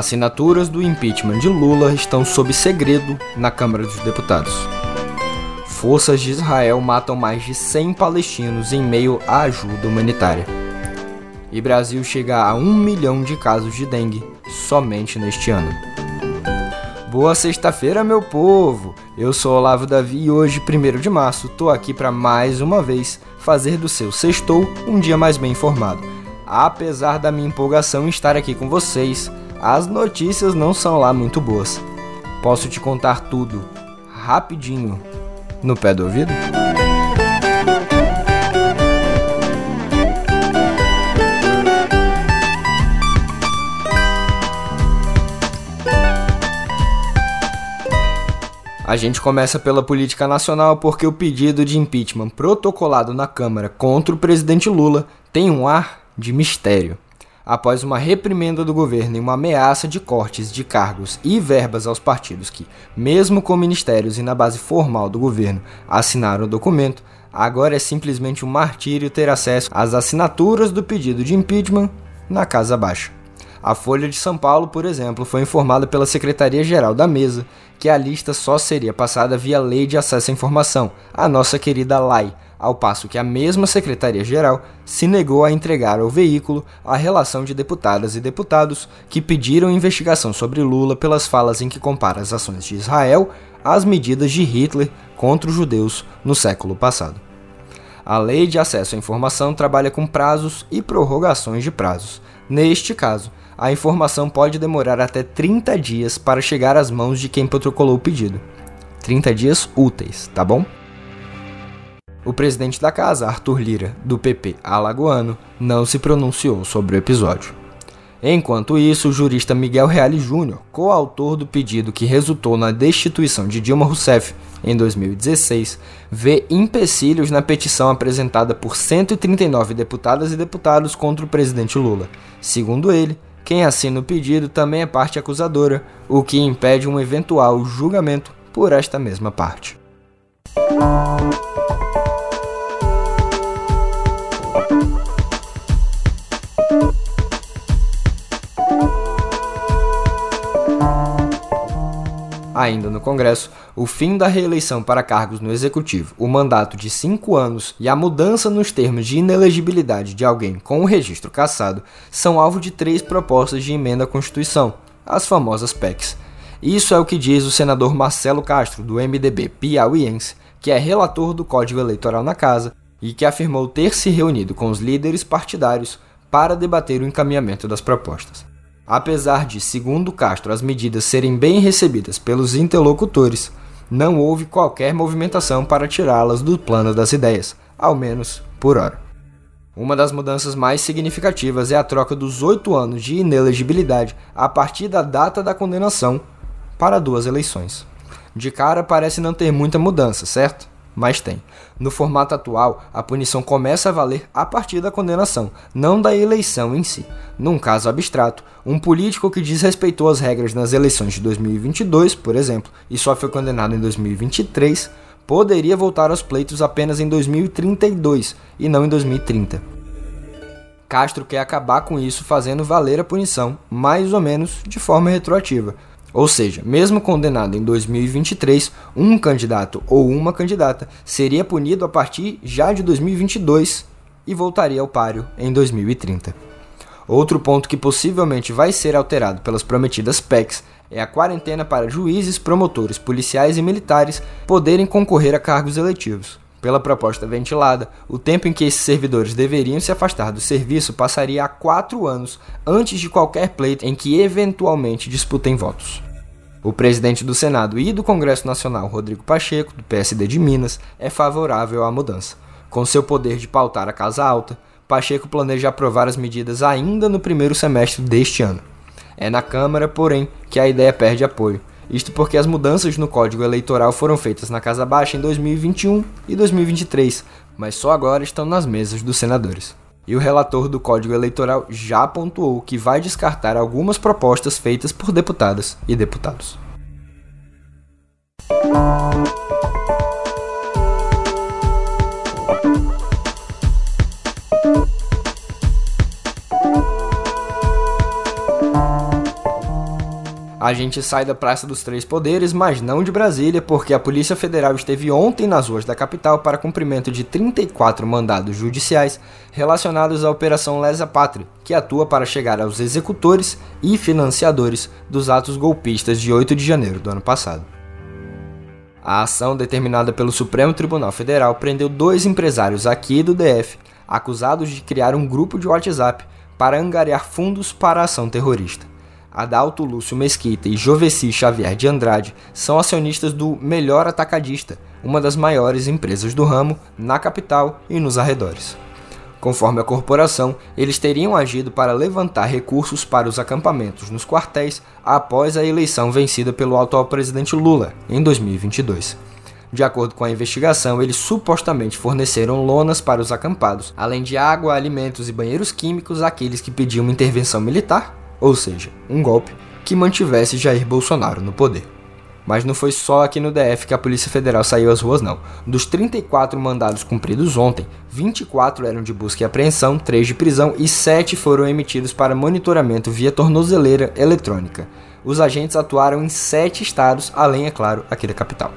Assinaturas do impeachment de Lula estão sob segredo na Câmara dos Deputados. Forças de Israel matam mais de 100 palestinos em meio à ajuda humanitária. E Brasil chega a um milhão de casos de dengue somente neste ano. Boa sexta-feira, meu povo! Eu sou Olavo Davi e hoje, 1 de março, tô aqui para mais uma vez fazer do seu sextou um dia mais bem informado. Apesar da minha empolgação em estar aqui com vocês, as notícias não são lá muito boas. Posso te contar tudo, rapidinho, no pé do ouvido? A gente começa pela política nacional porque o pedido de impeachment protocolado na Câmara contra o presidente Lula tem um ar de mistério. Após uma reprimenda do governo e uma ameaça de cortes de cargos e verbas aos partidos que, mesmo com ministérios e na base formal do governo, assinaram o documento, agora é simplesmente um martírio ter acesso às assinaturas do pedido de impeachment na Casa Baixa. A Folha de São Paulo, por exemplo, foi informada pela Secretaria-Geral da Mesa que a lista só seria passada via Lei de Acesso à Informação, a nossa querida LAI, ao passo que a mesma Secretaria-Geral se negou a entregar ao veículo a relação de deputadas e deputados que pediram investigação sobre Lula pelas falas em que compara as ações de Israel às medidas de Hitler contra os judeus no século passado. A Lei de Acesso à Informação trabalha com prazos e prorrogações de prazos. Neste caso, a informação pode demorar até 30 dias para chegar às mãos de quem protocolou o pedido. 30 dias úteis, tá bom? O presidente da casa, Arthur Lira, do PP alagoano, não se pronunciou sobre o episódio. Enquanto isso, o jurista Miguel Reale Júnior, coautor do pedido que resultou na destituição de Dilma Rousseff em 2016, vê empecilhos na petição apresentada por 139 deputadas e deputados contra o presidente Lula. Segundo ele, quem assina o pedido também é parte acusadora, o que impede um eventual julgamento por esta mesma parte. Ainda no Congresso, o fim da reeleição para cargos no Executivo, o mandato de cinco anos e a mudança nos termos de inelegibilidade de alguém com o registro cassado são alvo de três propostas de emenda à Constituição, as famosas PECs. Isso é o que diz o senador Marcelo Castro, do MDB piauiense, que é relator do Código Eleitoral na Casa e que afirmou ter se reunido com os líderes partidários para debater o encaminhamento das propostas. Apesar de, segundo Castro, as medidas serem bem recebidas pelos interlocutores, não houve qualquer movimentação para tirá-las do plano das ideias, ao menos por hora. Uma das mudanças mais significativas é a troca dos oito anos de inelegibilidade a partir da data da condenação para duas eleições. De cara parece não ter muita mudança, certo? Mas tem. No formato atual, a punição começa a valer a partir da condenação, não da eleição em si. Num caso abstrato, um político que desrespeitou as regras nas eleições de 2022, por exemplo, e só foi condenado em 2023, poderia voltar aos pleitos apenas em 2032 e não em 2030. Castro quer acabar com isso fazendo valer a punição, mais ou menos de forma retroativa, ou seja, mesmo condenado em 2023, um candidato ou uma candidata seria punido a partir já de 2022 e voltaria ao páreo em 2030. Outro ponto que possivelmente vai ser alterado pelas prometidas PECs é a quarentena para juízes, promotores, policiais e militares poderem concorrer a cargos eletivos. Pela proposta ventilada, o tempo em que esses servidores deveriam se afastar do serviço passaria a quatro anos antes de qualquer pleito em que eventualmente disputem votos. O presidente do Senado e do Congresso Nacional, Rodrigo Pacheco, do PSD de Minas, é favorável à mudança. Com seu poder de pautar a Casa Alta, Pacheco planeja aprovar as medidas ainda no primeiro semestre deste ano. É na Câmara, porém, que a ideia perde apoio, isto porque as mudanças no Código Eleitoral foram feitas na Casa Baixa em 2021 e 2023, mas só agora estão nas mesas dos senadores. E o relator do Código Eleitoral já pontuou que vai descartar algumas propostas feitas por deputadas e deputados. A gente sai da Praça dos Três Poderes, mas não de Brasília, porque a Polícia Federal esteve ontem nas ruas da capital para cumprimento de 34 mandados judiciais relacionados à Operação Lesa Pátria, que atua para chegar aos executores e financiadores dos atos golpistas de 8 de janeiro do ano passado. A ação determinada pelo Supremo Tribunal Federal prendeu dois empresários aqui do DF, acusados de criar um grupo de WhatsApp para angariar fundos para a ação terrorista. Adalto Lúcio Mesquita e Joveci Xavier de Andrade são acionistas do Melhor Atacadista, uma das maiores empresas do ramo na capital e nos arredores. Conforme a corporação, eles teriam agido para levantar recursos para os acampamentos nos quartéis após a eleição vencida pelo atual presidente Lula em 2022. De acordo com a investigação, eles supostamente forneceram lonas para os acampados, além de água, alimentos e banheiros químicos àqueles que pediam intervenção militar ou seja, um golpe que mantivesse Jair Bolsonaro no poder. Mas não foi só aqui no DF que a Polícia Federal saiu às ruas, não. Dos 34 mandados cumpridos ontem, 24 eram de busca e apreensão, 3 de prisão e 7 foram emitidos para monitoramento via tornozeleira eletrônica. Os agentes atuaram em 7 estados, além, é claro, aqui da capital.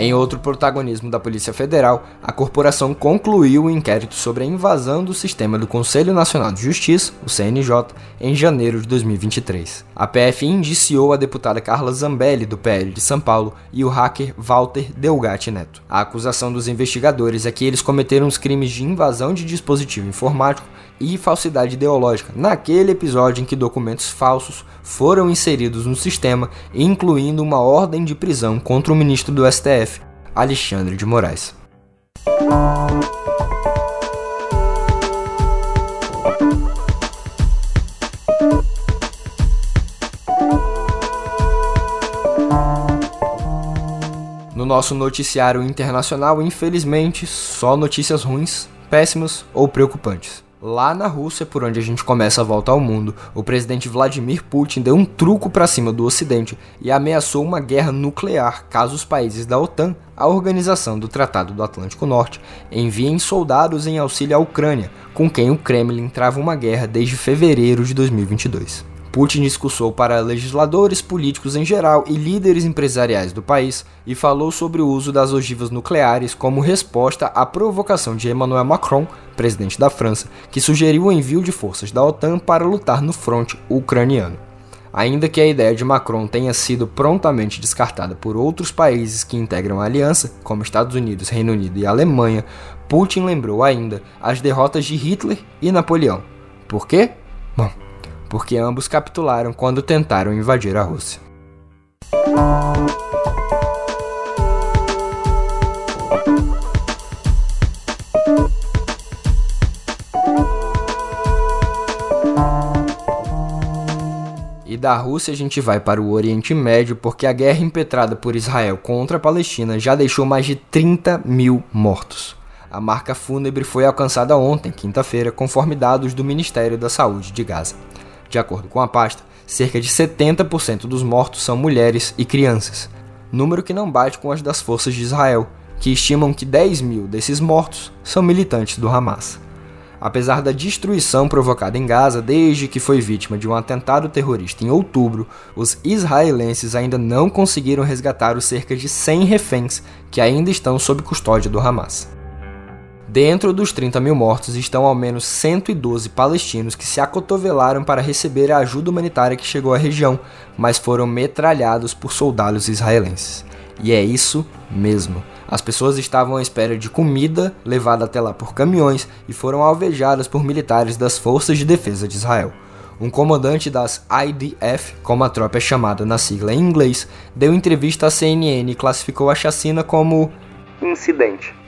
Em outro protagonismo da Polícia Federal, a corporação concluiu o inquérito sobre a invasão do sistema do Conselho Nacional de Justiça, o CNJ, em janeiro de 2023. A PF indiciou a deputada Carla Zambelli, do PL de São Paulo, e o hacker Walter Delgatti Neto. A acusação dos investigadores é que eles cometeram os crimes de invasão de dispositivo informático e falsidade ideológica, naquele episódio em que documentos falsos foram inseridos no sistema, incluindo uma ordem de prisão contra o ministro do STF, Alexandre de Moraes. No nosso noticiário internacional, infelizmente, só notícias ruins, péssimas ou preocupantes. Lá na Rússia, por onde a gente começa a volta ao mundo, o presidente Vladimir Putin deu um truco para cima do Ocidente e ameaçou uma guerra nuclear caso os países da OTAN, a organização do Tratado do Atlântico Norte, enviem soldados em auxílio à Ucrânia, com quem o Kremlin trava uma guerra desde fevereiro de 2022. Putin discursou para legisladores, políticos em geral e líderes empresariais do país e falou sobre o uso das ogivas nucleares como resposta à provocação de Emmanuel Macron, presidente da França, que sugeriu o envio de forças da OTAN para lutar no fronte ucraniano. Ainda que a ideia de Macron tenha sido prontamente descartada por outros países que integram a aliança, como Estados Unidos, Reino Unido e Alemanha, Putin lembrou ainda as derrotas de Hitler e Napoleão. Por quê? Bom, porque ambos capitularam quando tentaram invadir a Rússia. E da Rússia a gente vai para o Oriente Médio porque a guerra impetrada por Israel contra a Palestina já deixou mais de 30 mil mortos. A marca fúnebre foi alcançada ontem, quinta-feira, conforme dados do Ministério da Saúde de Gaza. De acordo com a pasta, cerca de 70% dos mortos são mulheres e crianças, número que não bate com as das forças de Israel, que estimam que 10 mil desses mortos são militantes do Hamas. Apesar da destruição provocada em Gaza desde que foi vítima de um atentado terrorista em outubro, os israelenses ainda não conseguiram resgatar os cerca de 100 reféns que ainda estão sob custódia do Hamas. Dentro dos 30 mil mortos estão ao menos 112 palestinos que se acotovelaram para receber a ajuda humanitária que chegou à região, mas foram metralhados por soldados israelenses. E é isso mesmo. As pessoas estavam à espera de comida levada até lá por caminhões e foram alvejadas por militares das Forças de Defesa de Israel. Um comandante das IDF, como a tropa é chamada na sigla em inglês, deu entrevista à CNN e classificou a chacina como incidente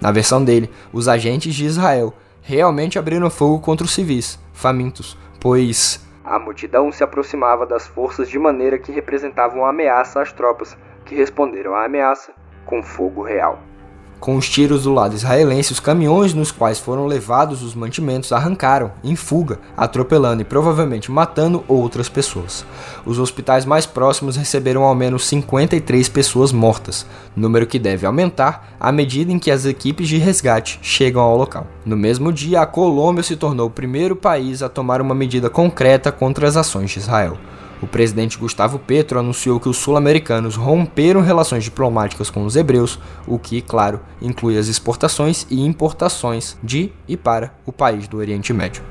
na versão dele, os agentes de Israel realmente abriram fogo contra os civis, famintos, pois a multidão se aproximava das forças de maneira que representavam ameaça às tropas, que responderam à ameaça com fogo real. Com os tiros do lado israelense, os caminhões nos quais foram levados os mantimentos arrancaram, em fuga, atropelando e provavelmente matando outras pessoas. Os hospitais mais próximos receberam ao menos 53 pessoas mortas, número que deve aumentar à medida em que as equipes de resgate chegam ao local. No mesmo dia, a Colômbia se tornou o primeiro país a tomar uma medida concreta contra as ações de Israel. O presidente Gustavo Petro anunciou que os sul-americanos romperam relações diplomáticas com os hebreus, o que, claro, inclui as exportações e importações de e para o país do Oriente Médio.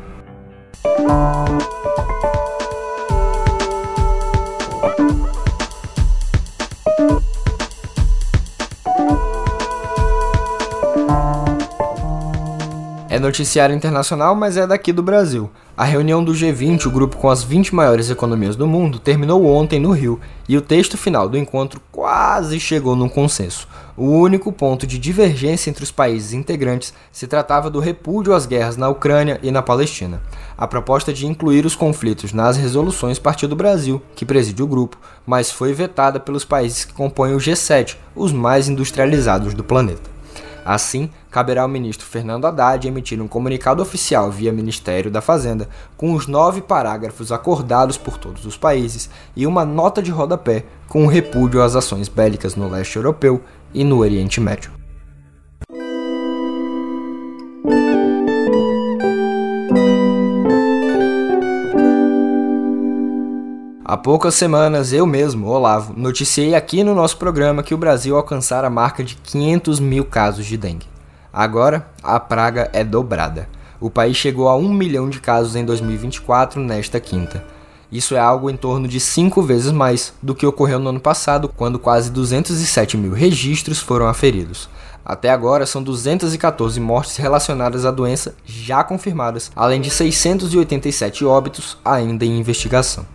É noticiário internacional, mas é daqui do Brasil. A reunião do G20, o grupo com as 20 maiores economias do mundo, terminou ontem no Rio e o texto final do encontro quase chegou num consenso. O único ponto de divergência entre os países integrantes se tratava do repúdio às guerras na Ucrânia e na Palestina. A proposta de incluir os conflitos nas resoluções partiu do Brasil, que preside o grupo, mas foi vetada pelos países que compõem o G7, os mais industrializados do planeta. Assim, caberá ao ministro Fernando Haddad emitir um comunicado oficial via Ministério da Fazenda com os nove parágrafos acordados por todos os países e uma nota de rodapé com o repúdio às ações bélicas no leste europeu e no Oriente Médio. Há poucas semanas, eu mesmo, Olavo, noticiei aqui no nosso programa que o Brasil alcançara a marca de 500 mil casos de dengue. Agora, a praga é dobrada. O país chegou a 1 milhão de casos em 2024 nesta quinta. Isso é algo em torno de 5 vezes mais do que ocorreu no ano passado, quando quase 207 mil registros foram aferidos. Até agora, são 214 mortes relacionadas à doença já confirmadas, além de 687 óbitos ainda em investigação.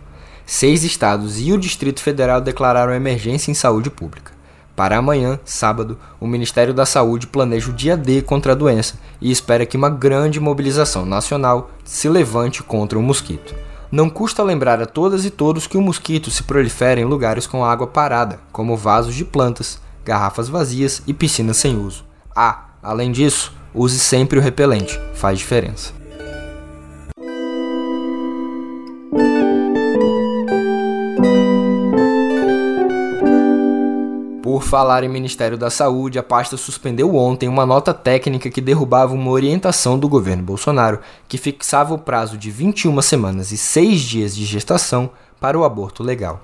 Seis estados e o Distrito Federal declararam emergência em saúde pública. Para amanhã, sábado, o Ministério da Saúde planeja o dia D contra a doença e espera que uma grande mobilização nacional se levante contra o mosquito. Não custa lembrar a todas e todos que o mosquito se prolifera em lugares com água parada, como vasos de plantas, garrafas vazias e piscinas sem uso. Ah, além disso, use sempre o repelente, faz diferença. Por falar em Ministério da Saúde, a pasta suspendeu ontem uma nota técnica que derrubava uma orientação do governo Bolsonaro que fixava o prazo de 21 semanas e 6 dias de gestação para o aborto legal.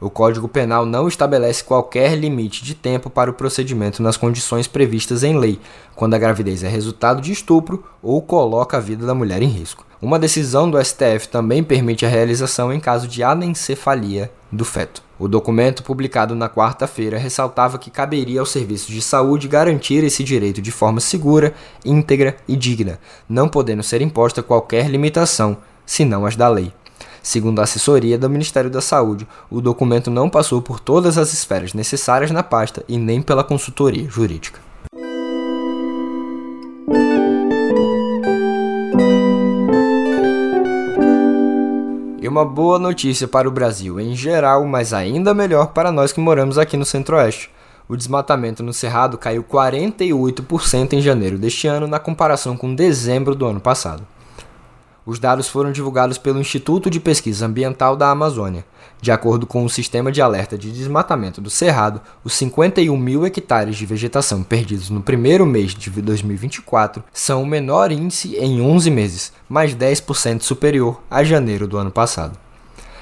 O Código Penal não estabelece qualquer limite de tempo para o procedimento nas condições previstas em lei, quando a gravidez é resultado de estupro ou coloca a vida da mulher em risco. Uma decisão do STF também permite a realização em caso de anencefalia do feto. O documento, publicado na quarta-feira, ressaltava que caberia aos serviços de saúde garantir esse direito de forma segura, íntegra e digna, não podendo ser imposta qualquer limitação, senão as da lei. Segundo a assessoria do Ministério da Saúde, o documento não passou por todas as esferas necessárias na pasta e nem pela consultoria jurídica. Uma boa notícia para o Brasil em geral, mas ainda melhor para nós que moramos aqui no Centro-Oeste. O desmatamento no Cerrado caiu 48% em janeiro deste ano na comparação com dezembro do ano passado. Os dados foram divulgados pelo Instituto de Pesquisa Ambiental da Amazônia. De acordo com o Sistema de Alerta de Desmatamento do Cerrado, os 51 mil hectares de vegetação perdidos no primeiro mês de 2024 são o menor índice em 11 meses, mais 10% superior a janeiro do ano passado.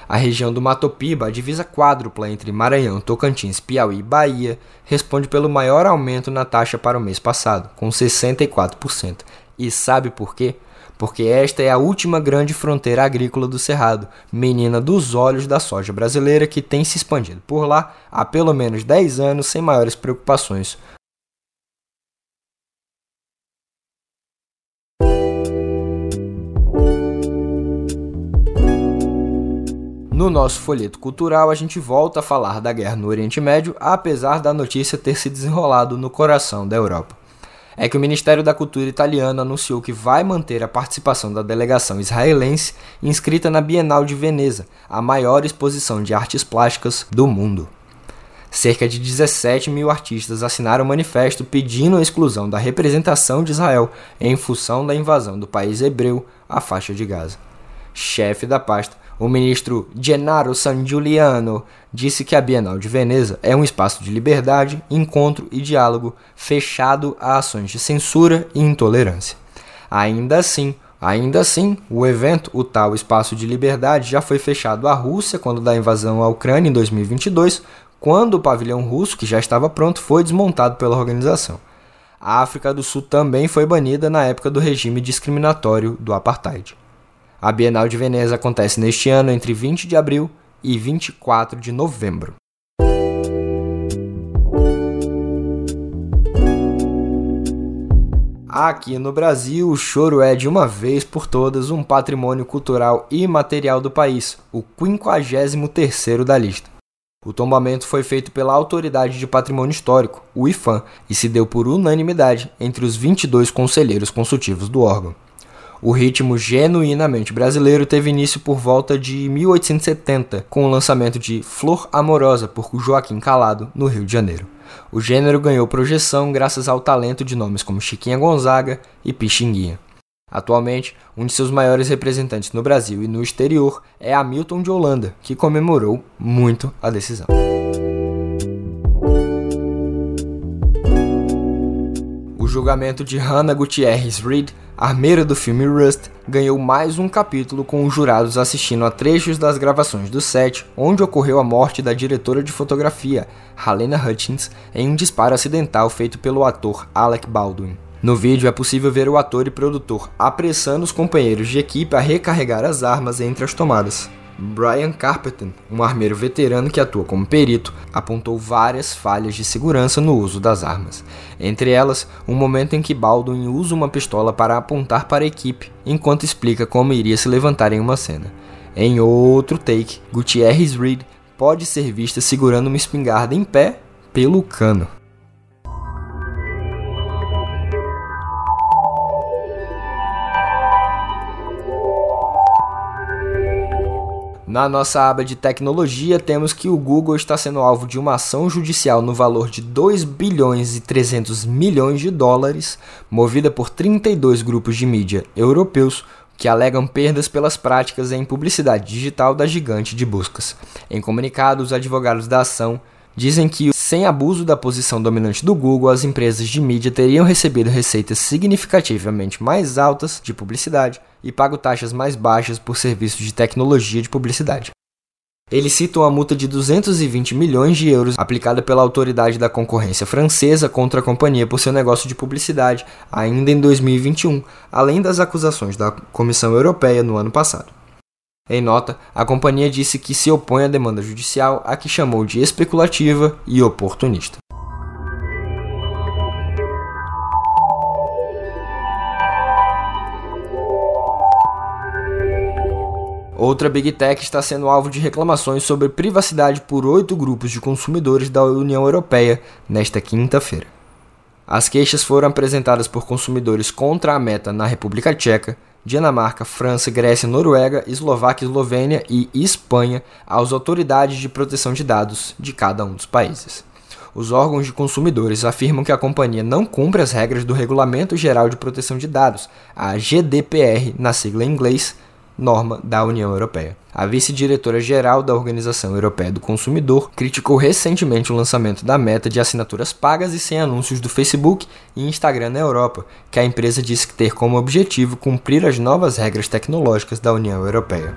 A região do Matopiba, a divisa quádrupla entre Maranhão, Tocantins, Piauí e Bahia, responde pelo maior aumento na taxa para o mês passado, com 64%. E sabe por quê? Porque esta é a última grande fronteira agrícola do Cerrado, menina dos olhos da soja brasileira que tem se expandido por lá há pelo menos 10 anos sem maiores preocupações. No nosso folheto cultural, a gente volta a falar da guerra no Oriente Médio, apesar da notícia ter se desenrolado no coração da Europa é que o Ministério da Cultura italiano anunciou que vai manter a participação da delegação israelense inscrita na Bienal de Veneza, a maior exposição de artes plásticas do mundo. cerca de 17 mil artistas assinaram um manifesto pedindo a exclusão da representação de Israel em função da invasão do país hebreu à faixa de Gaza. Chefe da pasta, o ministro Gennaro San Giuliano disse que a Bienal de Veneza é um espaço de liberdade, encontro e diálogo fechado a ações de censura e intolerância. Ainda assim, Ainda assim, o evento, o tal Espaço de Liberdade, já foi fechado à Rússia quando da invasão à Ucrânia em 2022, quando o pavilhão russo, que já estava pronto, foi desmontado pela organização. A África do Sul também foi banida na época do regime discriminatório do apartheid. A Bienal de Veneza acontece neste ano entre 20 de abril e 24 de novembro. Aqui no Brasil, o choro é de uma vez por todas um patrimônio cultural imaterial do país, o 53º da lista. O tombamento foi feito pela Autoridade de Patrimônio Histórico, o IFAM, e se deu por unanimidade entre os 22 conselheiros consultivos do órgão. O ritmo genuinamente brasileiro teve início por volta de 1870, com o lançamento de Flor Amorosa por Joaquim Calado, no Rio de Janeiro. O gênero ganhou projeção graças ao talento de nomes como Chiquinha Gonzaga e Pixinguinha. Atualmente, um de seus maiores representantes no Brasil e no exterior é Hamilton de Holanda, que comemorou muito a decisão. Julgamento de Hannah Gutierrez Reed armeira do filme Rust, ganhou mais um capítulo com os jurados assistindo a trechos das gravações do set onde ocorreu a morte da diretora de fotografia, Helena Hutchins, em um disparo acidental feito pelo ator Alec Baldwin. No vídeo é possível ver o ator e produtor apressando os companheiros de equipe a recarregar as armas entre as tomadas. Brian Carpenter, um armeiro veterano que atua como perito, apontou várias falhas de segurança no uso das armas. Entre elas, um momento em que Baldwin usa uma pistola para apontar para a equipe, enquanto explica como iria se levantar em uma cena. Em outro take, Gutierrez Reed pode ser vista segurando uma espingarda em pé pelo cano. Na nossa aba de tecnologia, temos que o Google está sendo alvo de uma ação judicial no valor de 2 bilhões e 300 milhões de dólares, movida por 32 grupos de mídia europeus que alegam perdas pelas práticas em publicidade digital da gigante de buscas. Em comunicado, os advogados da ação dizem que, sem abuso da posição dominante do Google, as empresas de mídia teriam recebido receitas significativamente mais altas de publicidade e pago taxas mais baixas por serviços de tecnologia de publicidade. Eles citam a multa de 220 milhões de euros aplicada pela autoridade da concorrência francesa contra a companhia por seu negócio de publicidade, ainda em 2021, além das acusações da Comissão Europeia no ano passado. Em nota, a companhia disse que se opõe à demanda judicial, a que chamou de especulativa e oportunista. Outra Big Tech está sendo alvo de reclamações sobre privacidade por oito grupos de consumidores da União Europeia nesta quinta-feira. As queixas foram apresentadas por consumidores contra a meta na República Tcheca, Dinamarca, França, Grécia, Noruega, Eslováquia, Eslovênia e Espanha às autoridades de proteção de dados de cada um dos países. Os órgãos de consumidores afirmam que a companhia não cumpre as regras do Regulamento Geral de Proteção de Dados, a GDPR, na sigla em inglês, norma da União Europeia. A vice-diretora-geral da Organização Europeia do Consumidor criticou recentemente o lançamento da meta de assinaturas pagas e sem anúncios do Facebook e Instagram na Europa, que a empresa disse ter como objetivo cumprir as novas regras tecnológicas da União Europeia.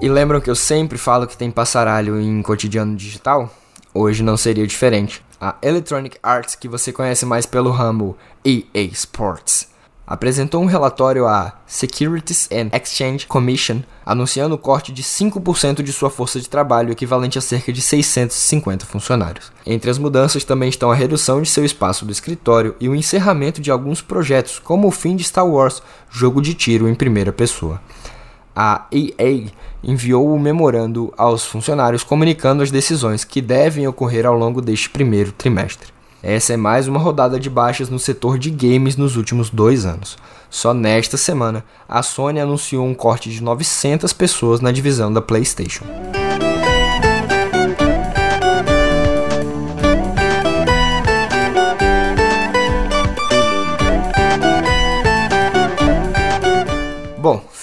E lembram que eu sempre falo que tem passaralho em cotidiano digital? Hoje não seria diferente a Electronic Arts, que você conhece mais pelo ramo EA Sports, apresentou um relatório à Securities and Exchange Commission anunciando o corte de 5% de sua força de trabalho, equivalente a cerca de 650 funcionários. Entre as mudanças também estão a redução de seu espaço do escritório e o encerramento de alguns projetos, como o fim de Star Wars, jogo de tiro em primeira pessoa. A EA enviou o memorando aos funcionários comunicando as decisões que devem ocorrer ao longo deste primeiro trimestre. Essa é mais uma rodada de baixas no setor de games nos últimos dois anos. Só nesta semana, a Sony anunciou um corte de 900 pessoas na divisão da PlayStation.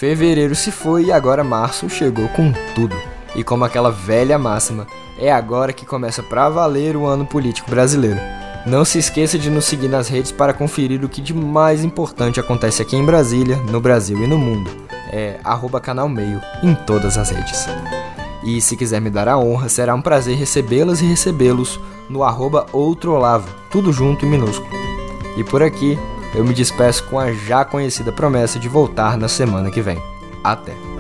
Fevereiro se foi e agora março chegou com tudo. E como aquela velha máxima, é agora que começa pra valer o ano político brasileiro. Não se esqueça de nos seguir nas redes para conferir o que de mais importante acontece aqui em Brasília, no Brasil e no mundo. É arroba canal meio em todas as redes. E se quiser me dar a honra, será um prazer recebê-las e recebê-los no arroba outroolavo, tudo junto e minúsculo. E por aqui, eu me despeço com a já conhecida promessa de voltar na semana que vem. Até!